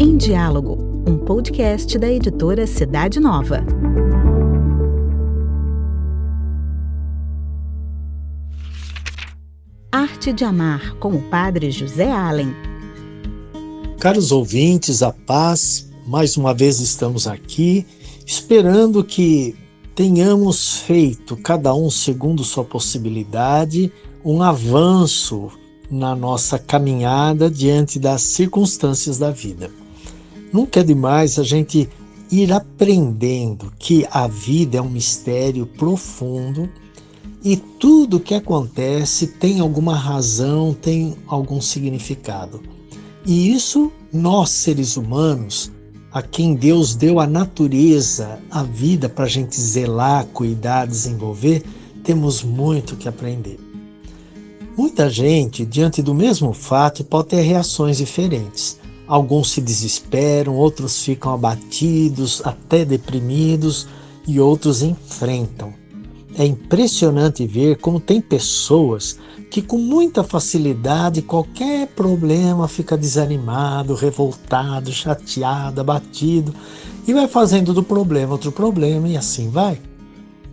Em Diálogo, um podcast da editora Cidade Nova. Arte de Amar, com o Padre José Allen. Caros ouvintes, a paz, mais uma vez estamos aqui, esperando que tenhamos feito, cada um segundo sua possibilidade, um avanço na nossa caminhada diante das circunstâncias da vida. Nunca é demais a gente ir aprendendo que a vida é um mistério profundo e tudo que acontece tem alguma razão, tem algum significado. E isso nós, seres humanos, a quem Deus deu a natureza, a vida para a gente zelar, cuidar, desenvolver, temos muito que aprender. Muita gente, diante do mesmo fato, pode ter reações diferentes. Alguns se desesperam, outros ficam abatidos, até deprimidos, e outros enfrentam. É impressionante ver como tem pessoas que com muita facilidade qualquer problema fica desanimado, revoltado, chateado, abatido e vai fazendo do problema outro problema e assim vai.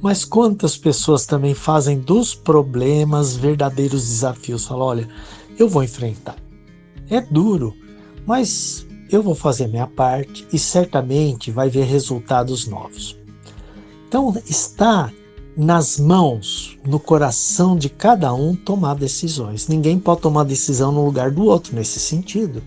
Mas quantas pessoas também fazem dos problemas verdadeiros desafios? Falam, olha, eu vou enfrentar. É duro, mas eu vou fazer minha parte e certamente vai ver resultados novos. Então, está nas mãos, no coração de cada um tomar decisões. Ninguém pode tomar decisão no lugar do outro nesse sentido.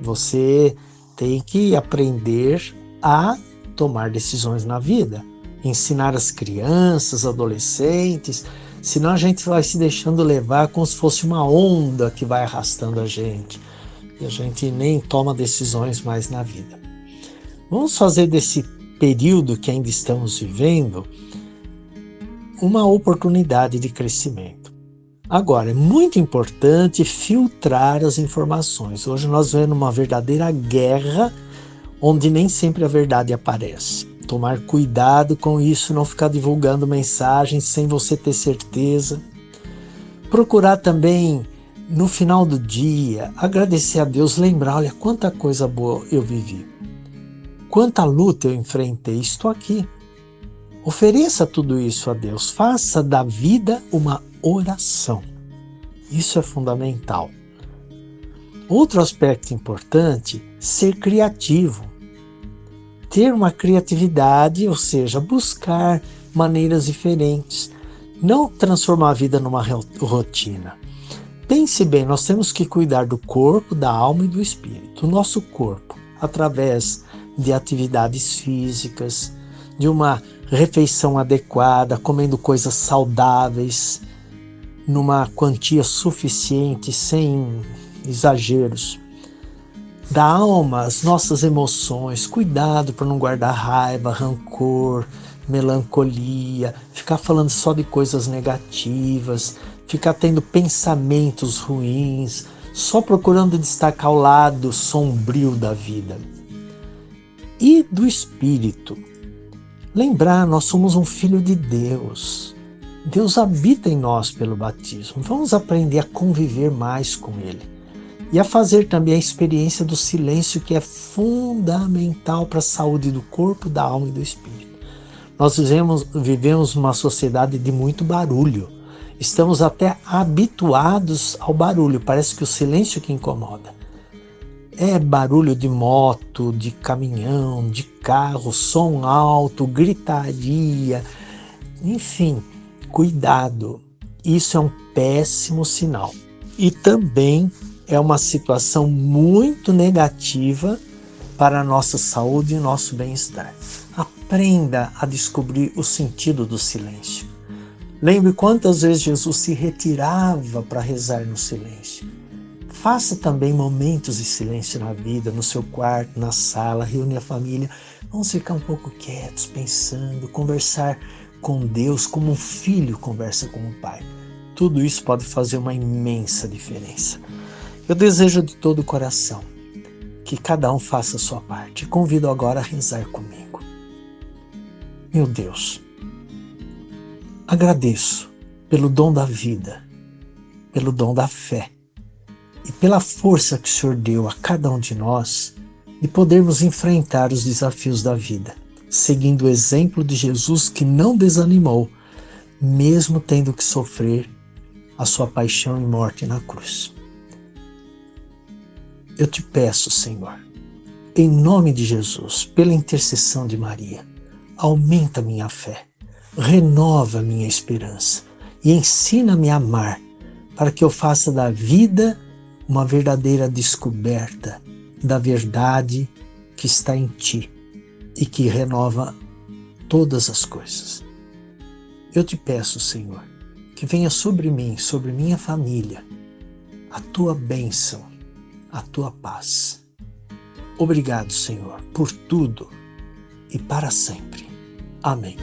Você tem que aprender a tomar decisões na vida, ensinar as crianças, adolescentes, senão a gente vai se deixando levar como se fosse uma onda que vai arrastando a gente e a gente nem toma decisões mais na vida. Vamos fazer desse período que ainda estamos vivendo uma oportunidade de crescimento. Agora, é muito importante filtrar as informações. Hoje nós vemos uma verdadeira guerra onde nem sempre a verdade aparece. Tomar cuidado com isso, não ficar divulgando mensagens sem você ter certeza. Procurar também, no final do dia, agradecer a Deus, lembrar: olha quanta coisa boa eu vivi, quanta luta eu enfrentei, estou aqui. Ofereça tudo isso a Deus. Faça da vida uma oração. Isso é fundamental. Outro aspecto importante, ser criativo. Ter uma criatividade, ou seja, buscar maneiras diferentes. Não transformar a vida numa rotina. Pense bem, nós temos que cuidar do corpo, da alma e do espírito. O nosso corpo, através de atividades físicas, de uma refeição adequada, comendo coisas saudáveis, numa quantia suficiente, sem exageros. Da alma, as nossas emoções, cuidado para não guardar raiva, rancor, melancolia, ficar falando só de coisas negativas, ficar tendo pensamentos ruins, só procurando destacar o lado sombrio da vida. E do espírito, Lembrar, nós somos um filho de Deus. Deus habita em nós pelo batismo. Vamos aprender a conviver mais com Ele e a fazer também a experiência do silêncio, que é fundamental para a saúde do corpo, da alma e do espírito. Nós vivemos, vivemos uma sociedade de muito barulho. Estamos até habituados ao barulho, parece que o silêncio que incomoda. É barulho de moto, de caminhão, de carro, som alto, gritaria, enfim, cuidado. Isso é um péssimo sinal. E também é uma situação muito negativa para a nossa saúde e nosso bem-estar. Aprenda a descobrir o sentido do silêncio. Lembre quantas vezes Jesus se retirava para rezar no silêncio. Faça também momentos de silêncio na vida, no seu quarto, na sala, reúne a família. Vamos ficar um pouco quietos, pensando, conversar com Deus como um filho conversa com um pai. Tudo isso pode fazer uma imensa diferença. Eu desejo de todo o coração que cada um faça a sua parte. Convido agora a rezar comigo. Meu Deus, agradeço pelo dom da vida pelo dom da fé e pela força que o Senhor deu a cada um de nós de podermos enfrentar os desafios da vida, seguindo o exemplo de Jesus que não desanimou, mesmo tendo que sofrer a sua paixão e morte na cruz. Eu te peço, Senhor, em nome de Jesus, pela intercessão de Maria, aumenta minha fé, renova minha esperança e ensina-me a amar, para que eu faça da vida uma verdadeira descoberta da verdade que está em ti e que renova todas as coisas. Eu te peço, Senhor, que venha sobre mim, sobre minha família, a tua bênção, a tua paz. Obrigado, Senhor, por tudo e para sempre. Amém.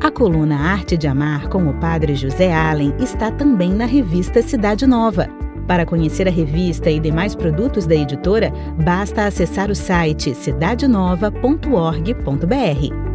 A coluna Arte de Amar com o Padre José Allen está também na revista Cidade Nova. Para conhecer a revista e demais produtos da editora, basta acessar o site cidadenova.org.br.